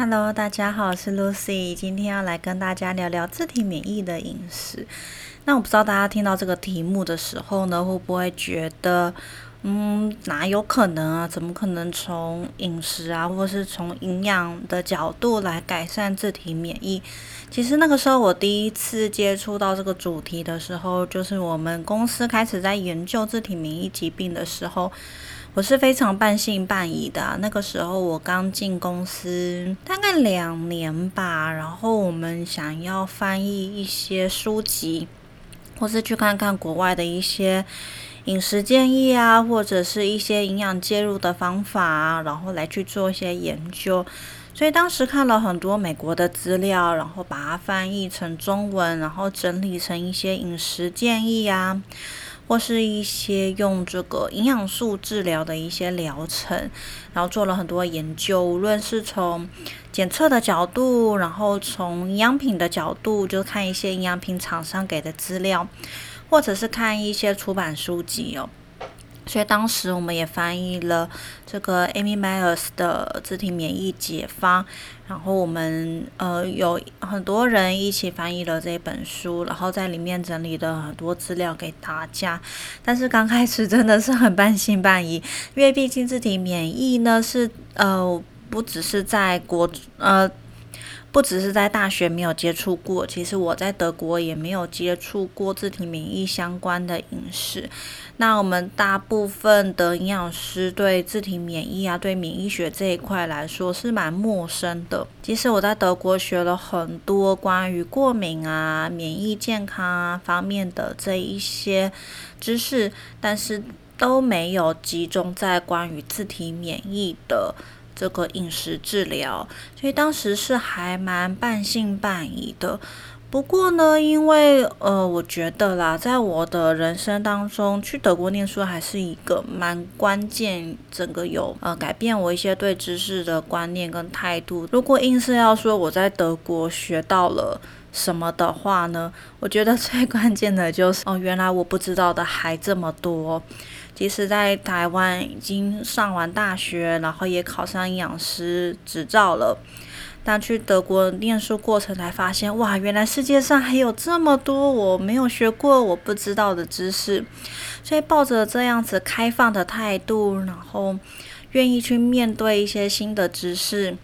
Hello，大家好，我是 Lucy，今天要来跟大家聊聊自体免疫的饮食。那我不知道大家听到这个题目的时候呢，会不会觉得，嗯，哪有可能啊？怎么可能从饮食啊，或是从营养的角度来改善自体免疫？其实那个时候我第一次接触到这个主题的时候，就是我们公司开始在研究自体免疫疾病的时候。我是非常半信半疑的。那个时候我刚进公司大概两年吧，然后我们想要翻译一些书籍，或是去看看国外的一些饮食建议啊，或者是一些营养介入的方法啊，然后来去做一些研究。所以当时看了很多美国的资料，然后把它翻译成中文，然后整理成一些饮食建议啊。或是一些用这个营养素治疗的一些疗程，然后做了很多研究，无论是从检测的角度，然后从营养品的角度，就看一些营养品厂商给的资料，或者是看一些出版书籍哦。所以当时我们也翻译了这个 Amy Myers 的自体免疫解方，然后我们呃有很多人一起翻译了这本书，然后在里面整理了很多资料给大家。但是刚开始真的是很半信半疑，因为毕竟自体免疫呢是呃不只是在国呃。不只是在大学没有接触过，其实我在德国也没有接触过自体免疫相关的饮食。那我们大部分的营养师对自体免疫啊，对免疫学这一块来说是蛮陌生的。其实我在德国学了很多关于过敏啊、免疫健康啊方面的这一些知识，但是都没有集中在关于自体免疫的。这个饮食治疗，所以当时是还蛮半信半疑的。不过呢，因为呃，我觉得啦，在我的人生当中，去德国念书还是一个蛮关键，整个有呃改变我一些对知识的观念跟态度。如果硬是要说我在德国学到了什么的话呢，我觉得最关键的就是哦，原来我不知道的还这么多。即使在台湾已经上完大学，然后也考上营养师执照了，但去德国念书过程才发现，哇，原来世界上还有这么多我没有学过、我不知道的知识。所以抱着这样子开放的态度，然后愿意去面对一些新的知识。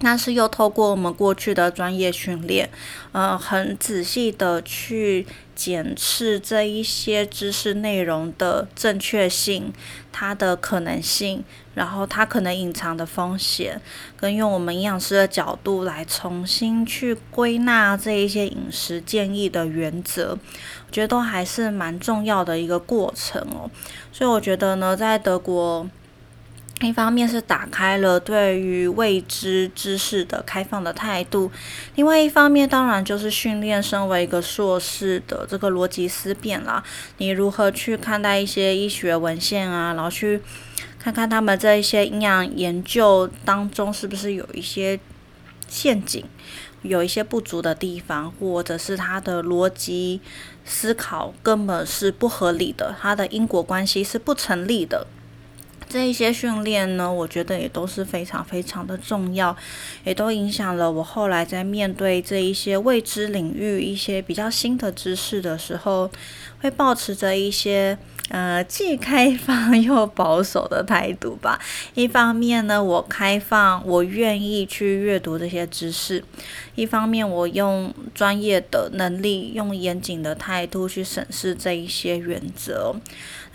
那是又透过我们过去的专业训练，呃，很仔细的去检视这一些知识内容的正确性，它的可能性，然后它可能隐藏的风险，跟用我们营养师的角度来重新去归纳这一些饮食建议的原则，我觉得都还是蛮重要的一个过程哦。所以我觉得呢，在德国。一方面是打开了对于未知知识的开放的态度，另外一方面当然就是训练身为一个硕士的这个逻辑思辨啦。你如何去看待一些医学文献啊，然后去看看他们这一些营养研究当中是不是有一些陷阱，有一些不足的地方，或者是他的逻辑思考根本是不合理的，他的因果关系是不成立的。这一些训练呢，我觉得也都是非常非常的重要，也都影响了我后来在面对这一些未知领域、一些比较新的知识的时候，会保持着一些。呃，既开放又保守的态度吧。一方面呢，我开放，我愿意去阅读这些知识；一方面，我用专业的能力，用严谨的态度去审视这一些原则。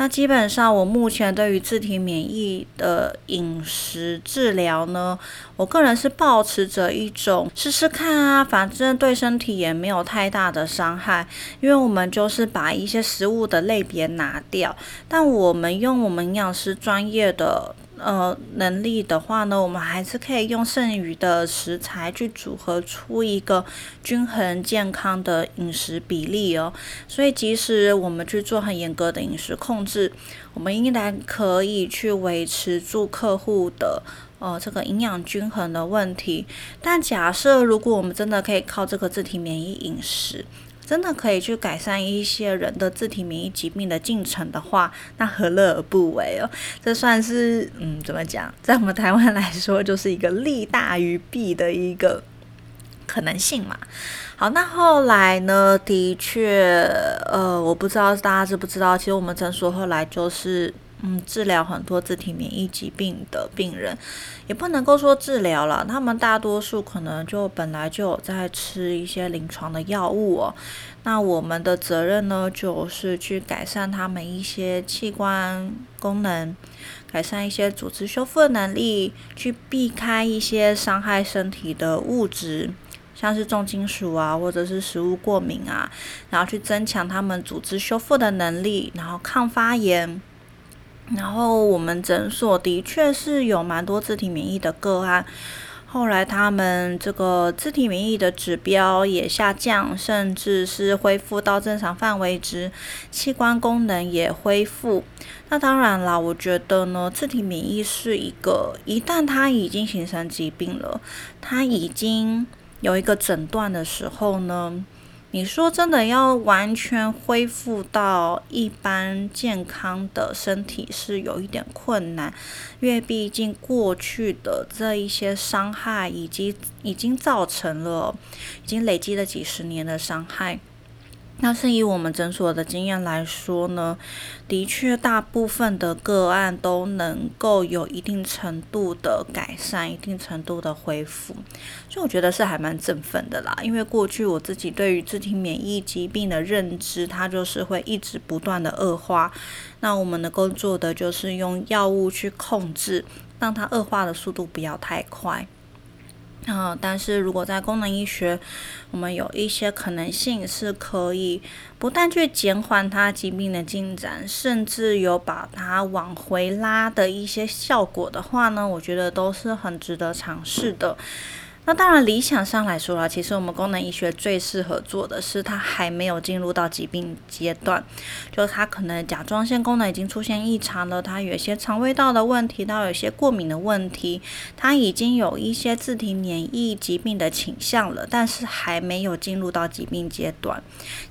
那基本上，我目前对于自体免疫的饮食治疗呢，我个人是保持着一种试试看啊，反正对身体也没有太大的伤害，因为我们就是把一些食物的类别拿掉。但我们用我们营养师专业的呃能力的话呢，我们还是可以用剩余的食材去组合出一个均衡健康的饮食比例哦。所以即使我们去做很严格的饮食控制，我们依然可以去维持住客户的呃这个营养均衡的问题。但假设如果我们真的可以靠这个自体免疫饮食，真的可以去改善一些人的自体免疫疾病的进程的话，那何乐而不为哦？这算是嗯，怎么讲，在我们台湾来说，就是一个利大于弊的一个可能性嘛。好，那后来呢？的确，呃，我不知道大家知不知道，其实我们诊所后来就是。嗯，治疗很多自体免疫疾病的病人，也不能够说治疗了。他们大多数可能就本来就有在吃一些临床的药物哦。那我们的责任呢，就是去改善他们一些器官功能，改善一些组织修复的能力，去避开一些伤害身体的物质，像是重金属啊，或者是食物过敏啊，然后去增强他们组织修复的能力，然后抗发炎。然后我们诊所的确是有蛮多自体免疫的个案，后来他们这个自体免疫的指标也下降，甚至是恢复到正常范围值，器官功能也恢复。那当然啦，我觉得呢，自体免疫是一个一旦它已经形成疾病了，它已经有一个诊断的时候呢。你说真的要完全恢复到一般健康的身体是有一点困难，因为毕竟过去的这一些伤害以及已经造成了，已经累积了几十年的伤害。那是以我们诊所的经验来说呢，的确大部分的个案都能够有一定程度的改善，一定程度的恢复，所以我觉得是还蛮振奋的啦。因为过去我自己对于自体免疫疾病的认知，它就是会一直不断的恶化。那我们能够做的就是用药物去控制，让它恶化的速度不要太快。啊，但是如果在功能医学，我们有一些可能性是可以不但去减缓它疾病的进展，甚至有把它往回拉的一些效果的话呢，我觉得都是很值得尝试的。那当然，理想上来说啊，其实我们功能医学最适合做的是，它还没有进入到疾病阶段，就是它可能甲状腺功能已经出现异常了，它有一些肠胃道的问题，它有一些过敏的问题，它已经有一些自体免疫疾病的倾向了，但是还没有进入到疾病阶段。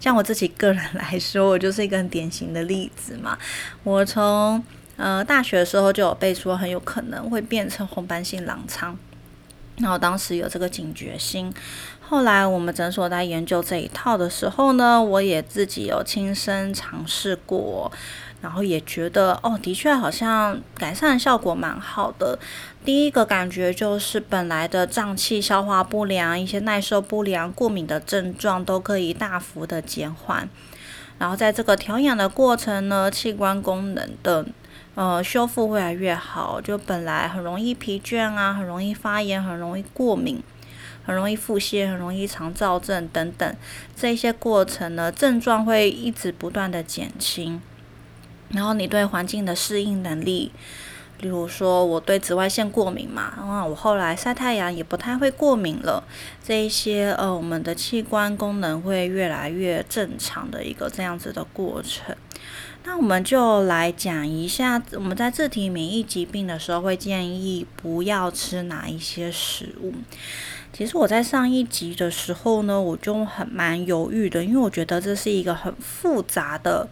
像我自己个人来说，我就是一个很典型的例子嘛。我从呃大学的时候就有被说很有可能会变成红斑性狼疮。然后当时有这个警觉心，后来我们诊所在研究这一套的时候呢，我也自己有亲身尝试过，然后也觉得哦，的确好像改善效果蛮好的。第一个感觉就是本来的胀气、消化不良、一些耐受不良、过敏的症状都可以大幅的减缓，然后在这个调养的过程呢，器官功能的。呃，修复越来越好，就本来很容易疲倦啊，很容易发炎，很容易过敏，很容易腹泻，很容易肠燥症等等，这些过程呢，症状会一直不断的减轻。然后你对环境的适应能力，例如说我对紫外线过敏嘛，啊，我后来晒太阳也不太会过敏了。这一些呃，我们的器官功能会越来越正常的一个这样子的过程。那我们就来讲一下，我们在自体免疫疾病的时候会建议不要吃哪一些食物。其实我在上一集的时候呢，我就很蛮犹豫的，因为我觉得这是一个很复杂的。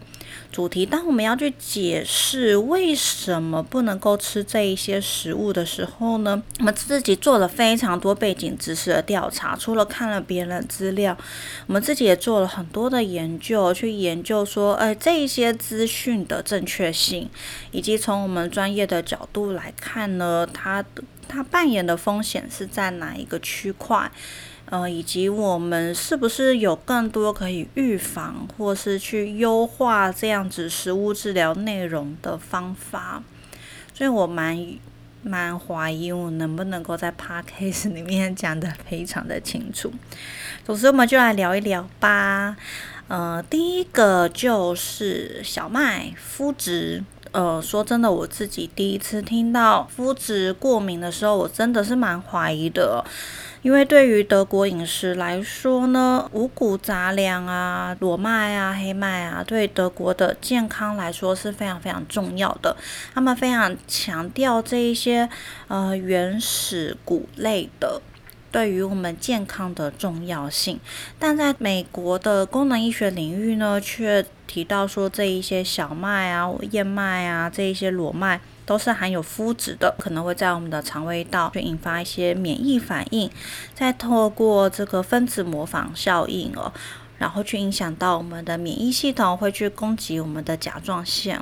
主题，当我们要去解释为什么不能够吃这一些食物的时候呢，我们自己做了非常多背景知识的调查，除了看了别人的资料，我们自己也做了很多的研究，去研究说，呃，这一些资讯的正确性，以及从我们专业的角度来看呢，它它扮演的风险是在哪一个区块？呃，以及我们是不是有更多可以预防，或是去优化这样子食物治疗内容的方法？所以我蛮蛮怀疑我能不能够在 podcast 里面 讲的非常的清楚。总之，我们就来聊一聊吧。呃，第一个就是小麦麸质。呃，说真的，我自己第一次听到麸质过敏的时候，我真的是蛮怀疑的。因为对于德国饮食来说呢，五谷杂粮啊、裸麦啊、黑麦啊，对德国的健康来说是非常非常重要的。他们非常强调这一些呃原始谷类的对于我们健康的重要性。但在美国的功能医学领域呢，却提到说这一些小麦啊、燕麦啊、这一些裸麦都是含有麸质的，可能会在我们的肠胃道去引发一些免疫反应，再透过这个分子模仿效应哦。然后去影响到我们的免疫系统，会去攻击我们的甲状腺，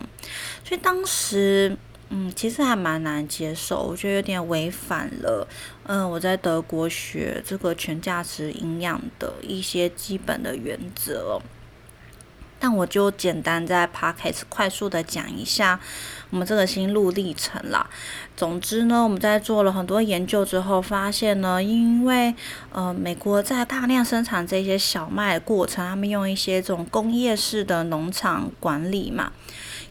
所以当时，嗯，其实还蛮难接受，我觉得有点违反了，嗯，我在德国学这个全价值营养的一些基本的原则。但我就简单在 p o d c a s 快速的讲一下我们这个心路历程啦。总之呢，我们在做了很多研究之后，发现呢，因为呃，美国在大量生产这些小麦的过程，他们用一些这种工业式的农场管理嘛，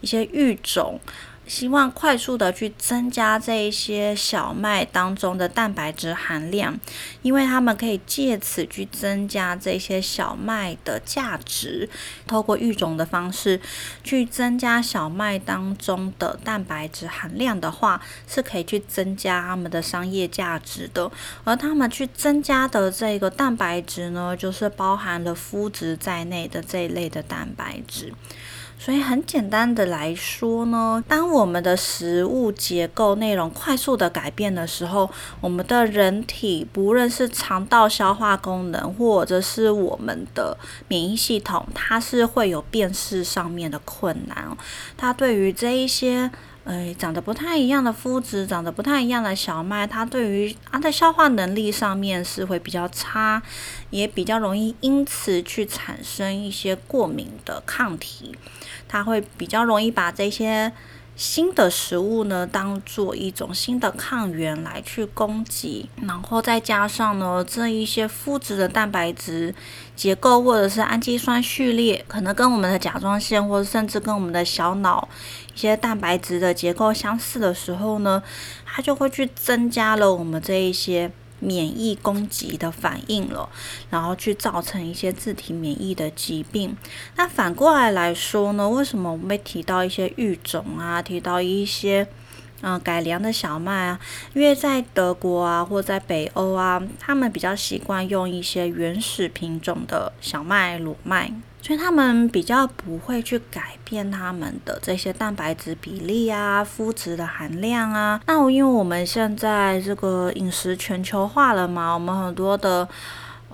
一些育种。希望快速的去增加这一些小麦当中的蛋白质含量，因为他们可以借此去增加这些小麦的价值。透过育种的方式去增加小麦当中的蛋白质含量的话，是可以去增加他们的商业价值的。而他们去增加的这个蛋白质呢，就是包含了麸质在内的这一类的蛋白质。所以很简单的来说呢，当我们的食物结构内容快速的改变的时候，我们的人体不论是肠道消化功能，或者是我们的免疫系统，它是会有辨识上面的困难。它对于这一些。诶，长得不太一样的麸质，长得不太一样的小麦，它对于它的消化能力上面是会比较差，也比较容易因此去产生一些过敏的抗体，它会比较容易把这些。新的食物呢，当做一种新的抗原来去攻击，然后再加上呢，这一些麸质的蛋白质结构或者是氨基酸序列，可能跟我们的甲状腺或者甚至跟我们的小脑一些蛋白质的结构相似的时候呢，它就会去增加了我们这一些。免疫攻击的反应了，然后去造成一些自体免疫的疾病。那反过来来说呢？为什么我们会提到一些育种啊，提到一些嗯改良的小麦啊？因为在德国啊，或在北欧啊，他们比较习惯用一些原始品种的小麦、裸麦。所以他们比较不会去改变他们的这些蛋白质比例啊、麸质的含量啊。那因为我们现在这个饮食全球化了嘛，我们很多的。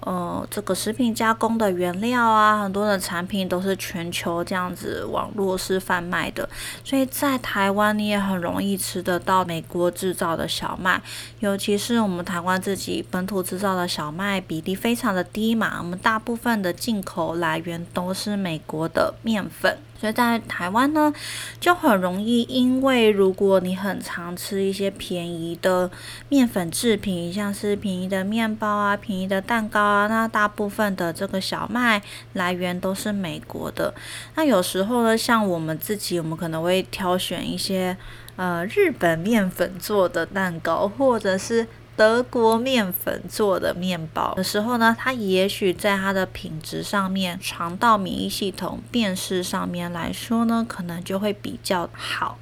呃，这个食品加工的原料啊，很多的产品都是全球这样子网络式贩卖的，所以在台湾你也很容易吃得到美国制造的小麦，尤其是我们台湾自己本土制造的小麦比例非常的低嘛，我们大部分的进口来源都是美国的面粉。所以在台湾呢，就很容易，因为如果你很常吃一些便宜的面粉制品，像是便宜的面包啊、便宜的蛋糕，那大部分的这个小麦来源都是美国的。那有时候呢，像我们自己，我们可能会挑选一些呃日本面粉做的蛋糕，或者是。德国面粉做的面包的时候呢，它也许在它的品质上面、肠道免疫系统辨识上面来说呢，可能就会比较好。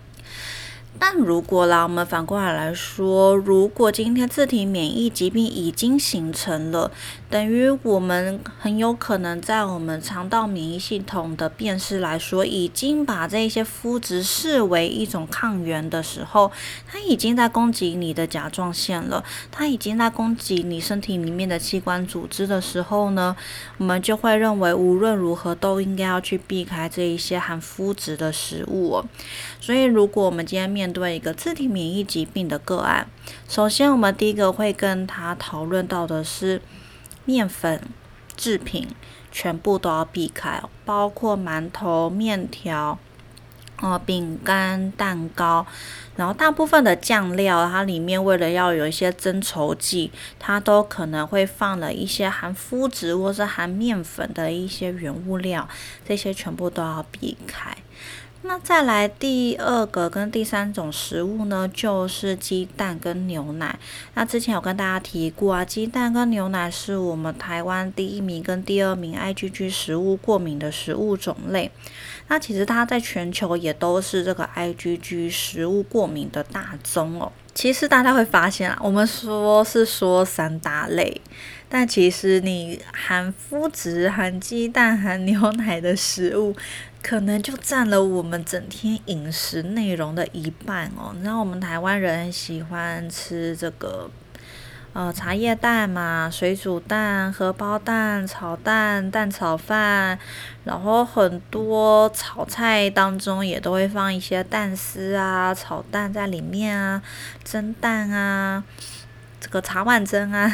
但如果啦，我们反过来来说，如果今天自体免疫疾病已经形成了，等于我们很有可能在我们肠道免疫系统的辨识来说，已经把这些肤质视为一种抗原的时候，它已经在攻击你的甲状腺了，它已经在攻击你身体里面的器官组织的时候呢，我们就会认为无论如何都应该要去避开这一些含肤质的食物。所以，如果我们今天面对一个自体免疫疾病的个案，首先我们第一个会跟他讨论到的是面粉制品全部都要避开，包括馒头、面条、哦饼干、蛋糕，然后大部分的酱料，它里面为了要有一些增稠剂，它都可能会放了一些含麸质或是含面粉的一些原物料，这些全部都要避开。那再来第二个跟第三种食物呢，就是鸡蛋跟牛奶。那之前有跟大家提过啊，鸡蛋跟牛奶是我们台湾第一名跟第二名 IgG 食物过敏的食物种类。那其实它在全球也都是这个 IgG 食物过敏的大宗哦。其实大家会发现啊，我们说是说三大类，但其实你含麸质、含鸡蛋、含牛奶的食物，可能就占了我们整天饮食内容的一半哦。你知道我们台湾人喜欢吃这个。呃，茶叶蛋嘛，水煮蛋、荷包蛋、炒蛋、蛋炒饭，然后很多炒菜当中也都会放一些蛋丝啊，炒蛋在里面啊，蒸蛋啊，这个茶碗蒸啊，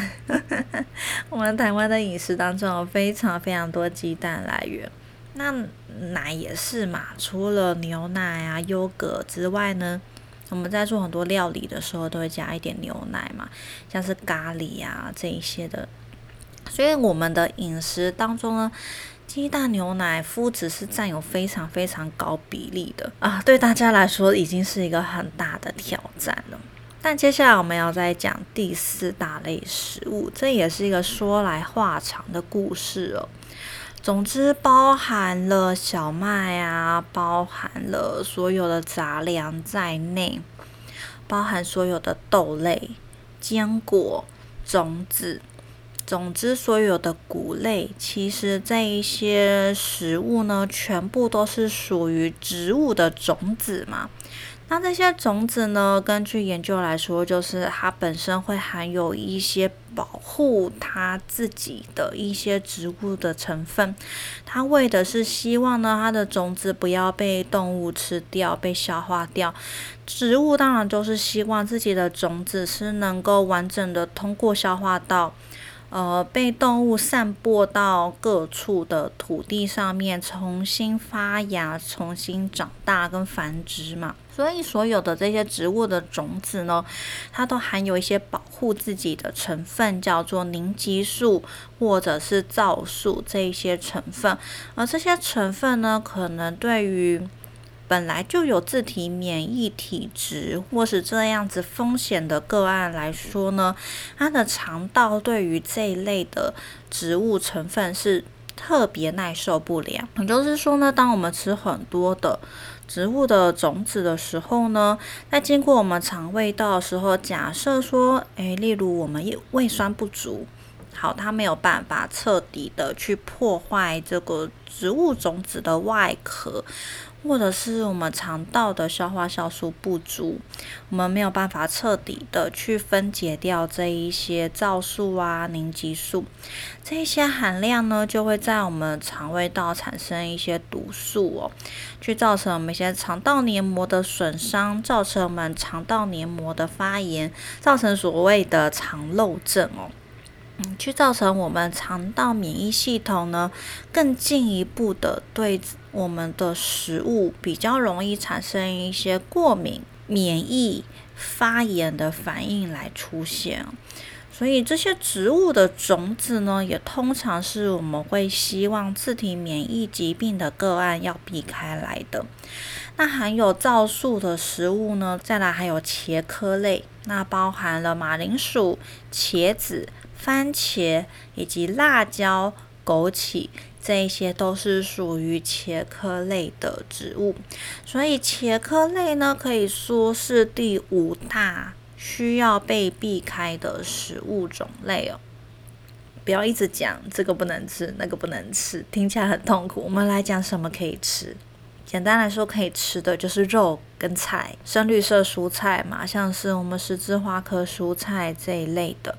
我们台湾的饮食当中有非常非常多鸡蛋来源。那奶也是嘛，除了牛奶啊、优格之外呢？我们在做很多料理的时候，都会加一点牛奶嘛，像是咖喱啊这一些的。所以我们的饮食当中呢，鸡蛋、牛奶、麸质是占有非常非常高比例的啊，对大家来说已经是一个很大的挑战了。但接下来我们要再讲第四大类食物，这也是一个说来话长的故事哦。总之，包含了小麦啊，包含了所有的杂粮在内，包含所有的豆类、坚果、种子，总之所有的谷类，其实这一些食物呢，全部都是属于植物的种子嘛。那这些种子呢？根据研究来说，就是它本身会含有一些保护它自己的一些植物的成分。它为的是希望呢，它的种子不要被动物吃掉、被消化掉。植物当然就是希望自己的种子是能够完整的通过消化道。呃，被动物散播到各处的土地上面，重新发芽、重新长大跟繁殖嘛。所以，所有的这些植物的种子呢，它都含有一些保护自己的成分，叫做凝集素或者是皂素这一些成分。而这些成分呢，可能对于本来就有自体免疫体质或是这样子风险的个案来说呢，它的肠道对于这一类的植物成分是特别耐受不了。也就是说呢，当我们吃很多的植物的种子的时候呢，在经过我们肠胃道的时候，假设说，诶，例如我们胃酸不足。好，它没有办法彻底的去破坏这个植物种子的外壳，或者是我们肠道的消化酵素不足，我们没有办法彻底的去分解掉这一些皂素啊、凝集素，这一些含量呢，就会在我们肠胃道产生一些毒素哦，去造成我们一些肠道黏膜的损伤，造成我们肠道黏膜的发炎，造成所谓的肠漏症哦。嗯，去造成我们肠道免疫系统呢，更进一步的对我们的食物比较容易产生一些过敏、免疫、发炎的反应来出现。所以这些植物的种子呢，也通常是我们会希望自体免疫疾病的个案要避开来的。那含有皂素的食物呢，再来还有茄科类，那包含了马铃薯、茄子。番茄以及辣椒、枸杞，这一些都是属于茄科类的植物，所以茄科类呢，可以说是第五大需要被避开的食物种类哦。不要一直讲这个不能吃，那个不能吃，听起来很痛苦。我们来讲什么可以吃。简单来说，可以吃的就是肉跟菜，深绿色蔬菜嘛，像是我们十字花科蔬菜这一类的。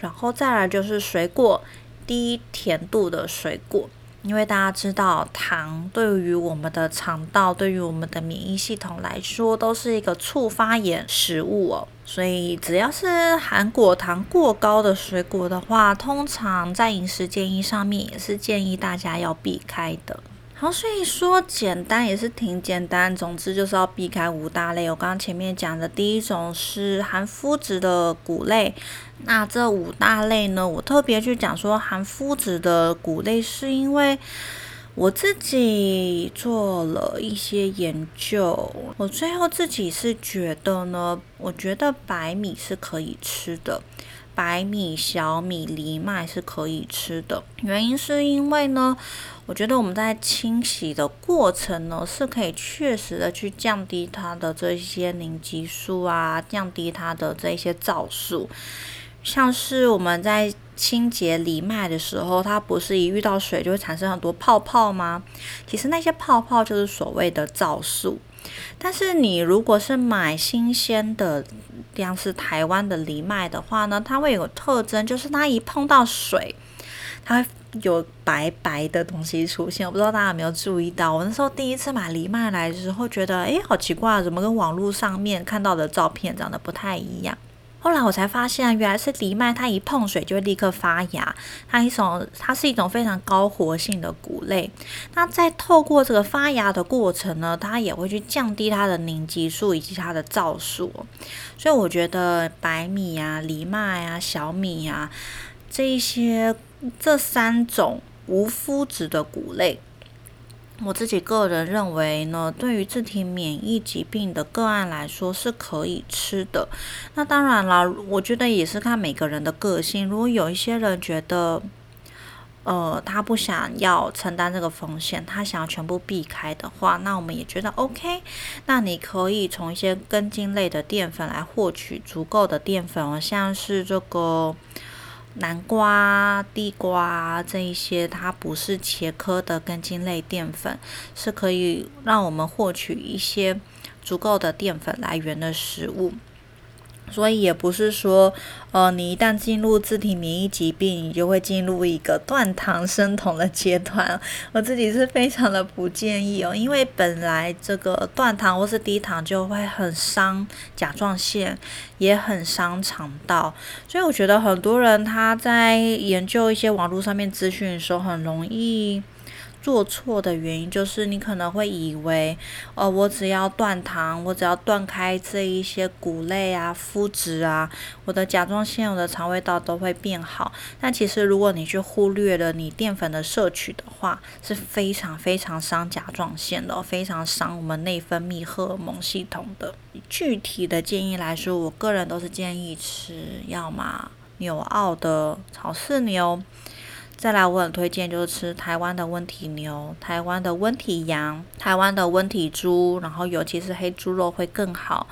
然后再来就是水果，低甜度的水果，因为大家知道糖对于我们的肠道、对于我们的免疫系统来说都是一个促发炎食物哦，所以只要是含果糖过高的水果的话，通常在饮食建议上面也是建议大家要避开的。好，所以说简单也是挺简单，总之就是要避开五大类。我刚刚前面讲的第一种是含麸质的谷类，那这五大类呢，我特别去讲说含麸质的谷类，是因为我自己做了一些研究，我最后自己是觉得呢，我觉得白米是可以吃的。白米、小米、藜麦是可以吃的。原因是因为呢，我觉得我们在清洗的过程呢，是可以确实的去降低它的这些凝集素啊，降低它的这些皂素。像是我们在清洁藜麦的时候，它不是一遇到水就会产生很多泡泡吗？其实那些泡泡就是所谓的皂素。但是你如果是买新鲜的，像是台湾的藜麦的话呢，它会有特征，就是它一碰到水，它会有白白的东西出现。我不知道大家有没有注意到，我那时候第一次买藜麦来的时候，觉得诶，好奇怪，怎么跟网络上面看到的照片长得不太一样？后来我才发现，原来是藜麦，它一碰水就会立刻发芽。它一种，它是一种非常高活性的谷类。那在透过这个发芽的过程呢，它也会去降低它的凝集素以及它的皂素。所以我觉得白米啊、藜麦啊、小米啊这一些这三种无麸质的谷类。我自己个人认为呢，对于自体免疫疾病的个案来说是可以吃的。那当然了，我觉得也是看每个人的个性。如果有一些人觉得，呃，他不想要承担这个风险，他想要全部避开的话，那我们也觉得 OK。那你可以从一些根茎类的淀粉来获取足够的淀粉，像是这个。南瓜、地瓜这一些，它不是茄科的根茎类淀粉，是可以让我们获取一些足够的淀粉来源的食物。所以也不是说，呃，你一旦进入自体免疫疾病，你就会进入一个断糖生酮的阶段。我自己是非常的不建议哦，因为本来这个断糖或是低糖就会很伤甲状腺，也很伤肠道。所以我觉得很多人他在研究一些网络上面资讯的时候，很容易。做错的原因就是你可能会以为，哦，我只要断糖，我只要断开这一些谷类啊、麸质啊，我的甲状腺、我的肠胃道都会变好。但其实如果你去忽略了你淀粉的摄取的话，是非常非常伤甲状腺的，非常伤我们内分泌荷尔蒙系统的。具体的建议来说，我个人都是建议吃，要么纽澳的草饲牛。再来，我很推荐就是吃台湾的温体牛、台湾的温体羊、台湾的温体猪，然后尤其是黑猪肉会更好。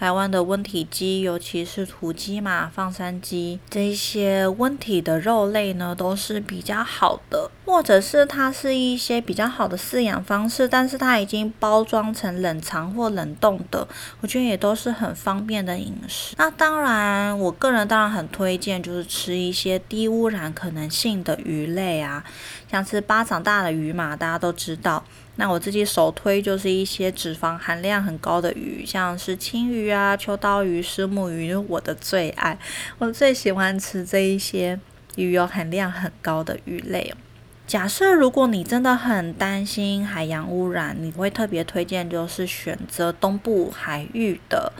台湾的温体鸡，尤其是土鸡嘛、放山鸡，这些温体的肉类呢，都是比较好的，或者是它是一些比较好的饲养方式，但是它已经包装成冷藏或冷冻的，我觉得也都是很方便的饮食。那当然，我个人当然很推荐，就是吃一些低污染可能性的鱼类啊，像吃巴掌大的鱼嘛，大家都知道。那我自己首推就是一些脂肪含量很高的鱼，像是青鱼啊、秋刀鱼、石目鱼，我的最爱。我最喜欢吃这一些鱼油含量很高的鱼类。假设如果你真的很担心海洋污染，你会特别推荐就是选择东部海域的。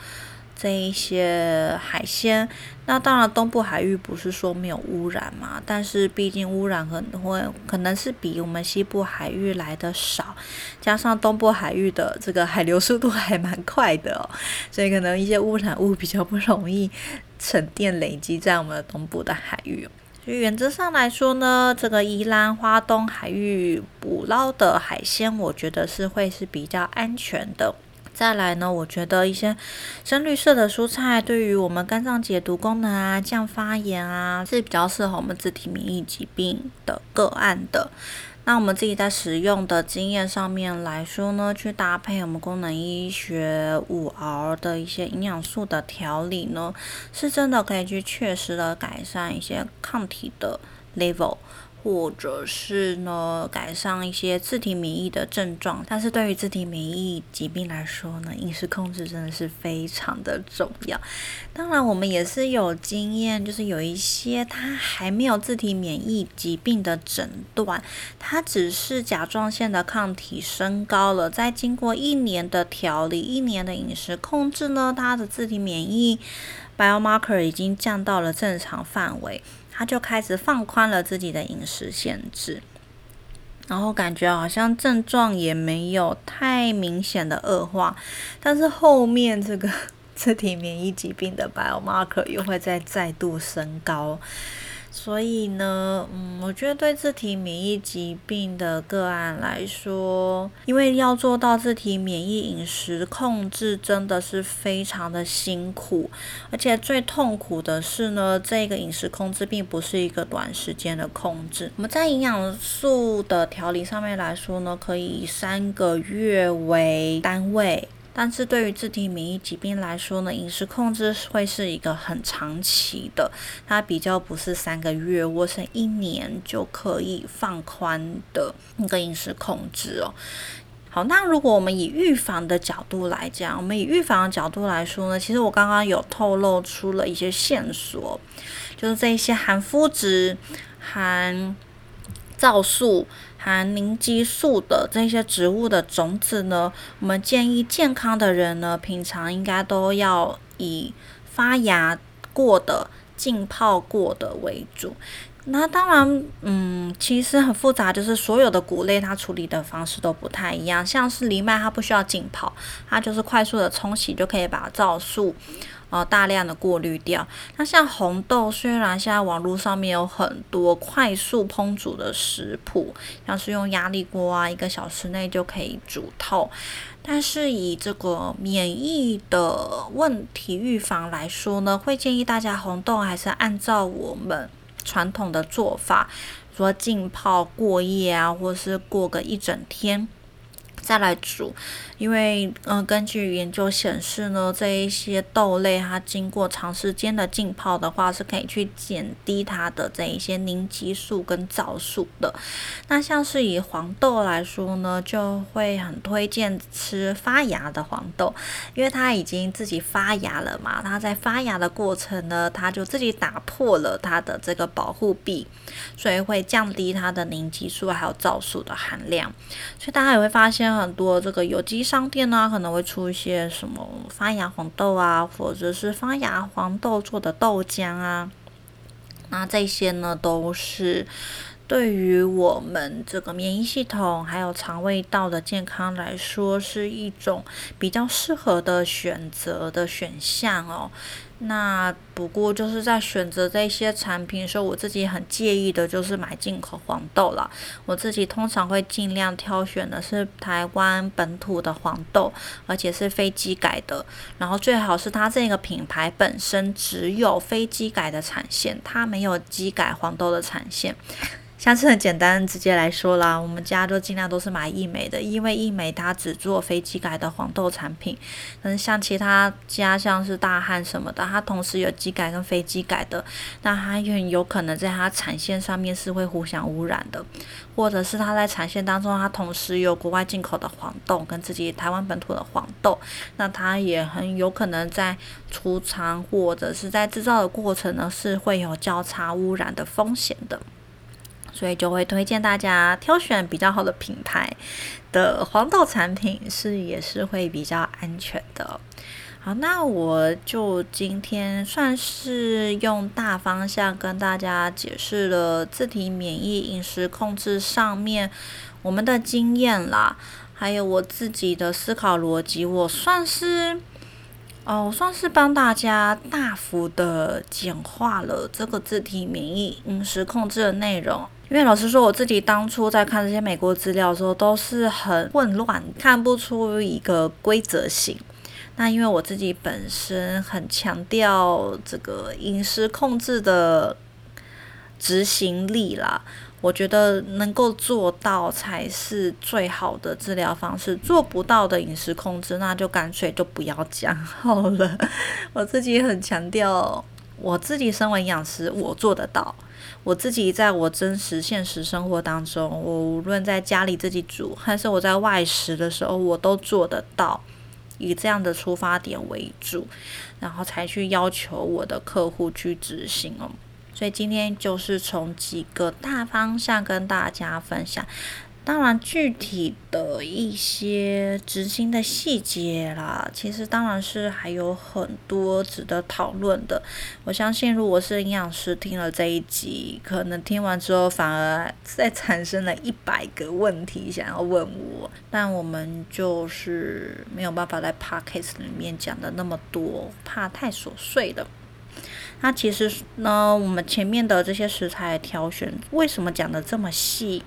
这一些海鲜，那当然东部海域不是说没有污染嘛，但是毕竟污染可能会可能是比我们西部海域来的少，加上东部海域的这个海流速度还蛮快的哦，所以可能一些污染物比较不容易沉淀累积在我们的东部的海域。所以原则上来说呢，这个宜兰花东海域捕捞的海鲜，我觉得是会是比较安全的。再来呢，我觉得一些深绿色的蔬菜对于我们肝脏解毒功能啊、降发炎啊，是比较适合我们自体免疫疾病的个案的。那我们自己在使用的经验上面来说呢，去搭配我们功能医学五 R 的一些营养素的调理呢，是真的可以去确实的改善一些抗体的 level。或者是呢，改善一些自体免疫的症状，但是对于自体免疫疾病来说呢，饮食控制真的是非常的重要。当然，我们也是有经验，就是有一些他还没有自体免疫疾病的诊断，他只是甲状腺的抗体升高了，在经过一年的调理、一年的饮食控制呢，他的自体免疫 biomarker 已经降到了正常范围。他就开始放宽了自己的饮食限制，然后感觉好像症状也没有太明显的恶化，但是后面这个 自体免疫疾病的 biomarker 又会再再度升高。所以呢，嗯，我觉得对自体免疫疾病的个案来说，因为要做到自体免疫饮食控制，真的是非常的辛苦，而且最痛苦的是呢，这个饮食控制并不是一个短时间的控制。我们在营养素的调理上面来说呢，可以以三个月为单位。但是对于自体免疫疾病来说呢，饮食控制会是一个很长期的，它比较不是三个月或是一年就可以放宽的那个饮食控制哦。好，那如果我们以预防的角度来讲，我们以预防的角度来说呢，其实我刚刚有透露出了一些线索，就是这一些含麸质、含皂素。含凝激素的这些植物的种子呢，我们建议健康的人呢，平常应该都要以发芽过的、浸泡过的为主。那当然，嗯，其实很复杂，就是所有的谷类它处理的方式都不太一样。像是藜麦，它不需要浸泡，它就是快速的冲洗就可以把皂素。哦，大量的过滤掉。那像红豆，虽然现在网络上面有很多快速烹煮的食谱，像是用压力锅啊，一个小时内就可以煮透。但是以这个免疫的问题预防来说呢，会建议大家红豆还是按照我们传统的做法，说浸泡过夜啊，或是过个一整天。再来煮，因为嗯，根据研究显示呢，这一些豆类它经过长时间的浸泡的话，是可以去减低它的这一些凝激素跟皂素的。那像是以黄豆来说呢，就会很推荐吃发芽的黄豆，因为它已经自己发芽了嘛，它在发芽的过程呢，它就自己打破了它的这个保护壁，所以会降低它的凝激素还有皂素的含量。所以大家也会发现。很多这个有机商店呢，可能会出一些什么发芽黄豆啊，或者是发芽黄豆做的豆浆啊，那这些呢都是对于我们这个免疫系统还有肠胃道的健康来说，是一种比较适合的选择的选项哦。那不过就是在选择这些产品的时候，我自己很介意的就是买进口黄豆了。我自己通常会尽量挑选的是台湾本土的黄豆，而且是非机改的。然后最好是它这个品牌本身只有非机改的产线，它没有机改黄豆的产线。像是很简单直接来说啦，我们家都尽量都是买益美的，因为益美它只做非机改的黄豆产品。嗯像其他家像是大汉什么的，它同时有机改跟非机改的，那它很有可能在它产线上面是会互相污染的，或者是它在产线当中它同时有国外进口的黄豆跟自己台湾本土的黄豆，那它也很有可能在储藏或者是在制造的过程呢是会有交叉污染的风险的。所以就会推荐大家挑选比较好的品牌的黄豆产品，是也是会比较安全的。好，那我就今天算是用大方向跟大家解释了自体免疫饮食控制上面我们的经验啦，还有我自己的思考逻辑，我算是。哦，算是帮大家大幅的简化了这个自体免疫饮食控制的内容。因为老实说，我自己当初在看这些美国资料的时候，都是很混乱，看不出一个规则性。那因为我自己本身很强调这个饮食控制的执行力啦。我觉得能够做到才是最好的治疗方式，做不到的饮食控制，那就干脆就不要讲 好了。我自己很强调，我自己身为营养师，我做得到。我自己在我真实现实生活当中，我无论在家里自己煮，还是我在外食的时候，我都做得到，以这样的出发点为主，然后才去要求我的客户去执行哦。所以今天就是从几个大方向跟大家分享。当然具体的一些执行的细节啦，其实当然是还有很多值得讨论的。我相信，如果是营养师听了这一集，可能听完之后反而再产生了一百个问题想要问我，但我们就是没有办法在 podcast 里面讲的那么多，怕太琐碎了。那其实呢，我们前面的这些食材挑选，为什么讲的这么细，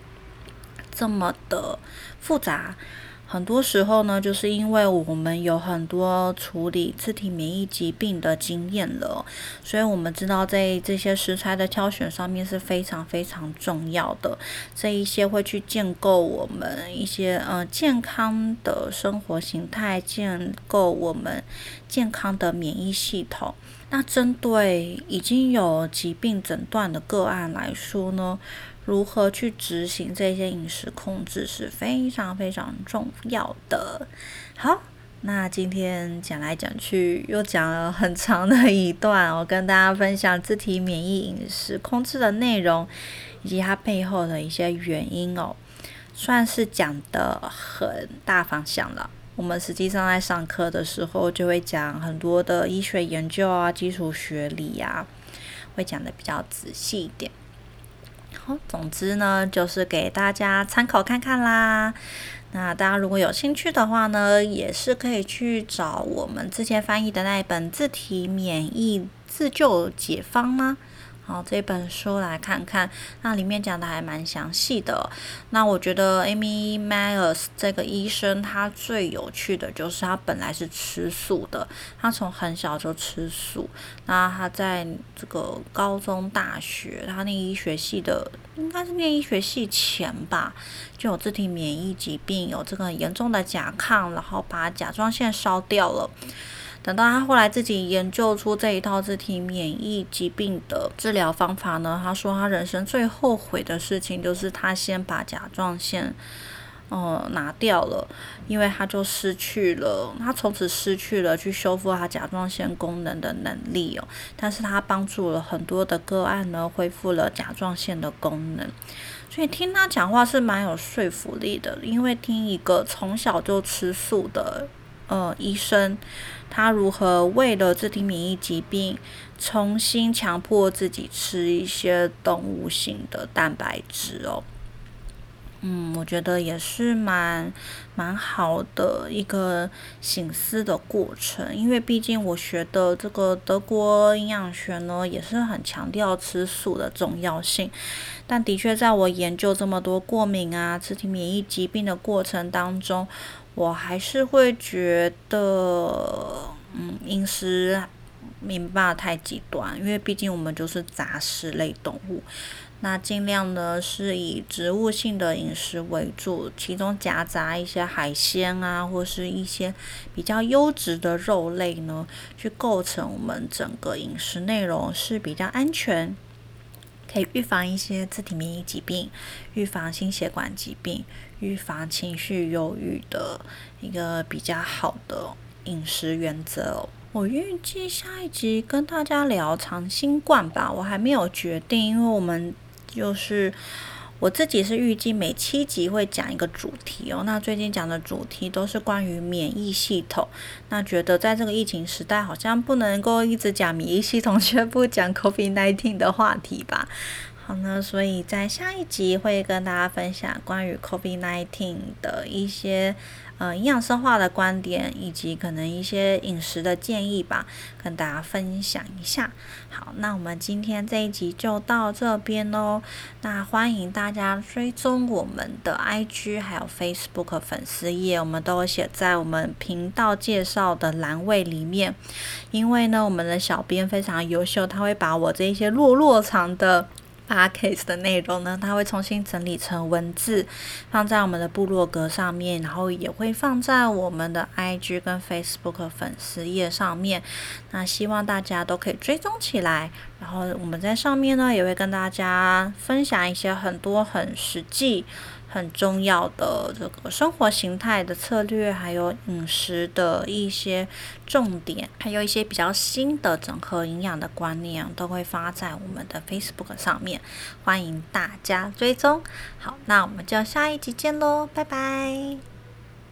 这么的复杂？很多时候呢，就是因为我们有很多处理自体免疫疾病的经验了，所以我们知道在这些食材的挑选上面是非常非常重要的。这一些会去建构我们一些呃健康的生活形态，建构我们健康的免疫系统。那针对已经有疾病诊断的个案来说呢，如何去执行这些饮食控制是非常非常重要的。好，那今天讲来讲去又讲了很长的一段，我跟大家分享自体免疫饮食控制的内容以及它背后的一些原因哦，算是讲的很大方向了。我们实际上在上课的时候，就会讲很多的医学研究啊、基础学理呀，会讲的比较仔细一点。好，总之呢，就是给大家参考看看啦。那大家如果有兴趣的话呢，也是可以去找我们之前翻译的那一本《自体免疫自救解方》吗？好，这本书来看看，那里面讲的还蛮详细的。那我觉得 Amy Myers 这个医生，他最有趣的就是他本来是吃素的，他从很小就吃素。那他在这个高中、大学，他念医学系的，应该是念医学系前吧，就有自体免疫疾病，有这个严重的甲亢，然后把甲状腺烧掉了。等到他后来自己研究出这一套自体免疫疾病的治疗方法呢，他说他人生最后悔的事情就是他先把甲状腺，呃，拿掉了，因为他就失去了，他从此失去了去修复他甲状腺功能的能力哦。但是他帮助了很多的个案呢，恢复了甲状腺的功能，所以听他讲话是蛮有说服力的，因为听一个从小就吃素的。呃，医生他如何为了自体免疫疾病，重新强迫自己吃一些动物性的蛋白质哦？嗯，我觉得也是蛮蛮好的一个醒思的过程，因为毕竟我学的这个德国营养学呢，也是很强调吃素的重要性。但的确，在我研究这么多过敏啊、自体免疫疾病的过程当中，我还是会觉得，嗯，饮食没办法太极端，因为毕竟我们就是杂食类动物，那尽量呢是以植物性的饮食为主，其中夹杂一些海鲜啊，或是一些比较优质的肉类呢，去构成我们整个饮食内容是比较安全。可以预防一些自体免疫疾病，预防心血管疾病，预防情绪忧郁的一个比较好的饮食原则。我预计下一集跟大家聊长新冠吧，我还没有决定，因为我们就是。我自己是预计每七集会讲一个主题哦。那最近讲的主题都是关于免疫系统。那觉得在这个疫情时代，好像不能够一直讲免疫系统，却不讲 COVID-19 的话题吧。好呢，所以在下一集会跟大家分享关于 COVID-19 的一些。呃，营养生化的观点以及可能一些饮食的建议吧，跟大家分享一下。好，那我们今天这一集就到这边喽。那欢迎大家追踪我们的 IG 还有 Facebook 粉丝页，我们都写在我们频道介绍的栏位里面。因为呢，我们的小编非常优秀，他会把我这一些落落长的。八 case 的内容呢，它会重新整理成文字，放在我们的部落格上面，然后也会放在我们的 IG 跟 Facebook 粉丝页上面。那希望大家都可以追踪起来，然后我们在上面呢，也会跟大家分享一些很多很实际。很重要的这个生活形态的策略，还有饮食的一些重点，还有一些比较新的整合营养的观念，都会发在我们的 Facebook 上面，欢迎大家追踪。好，那我们就下一集见喽，拜拜。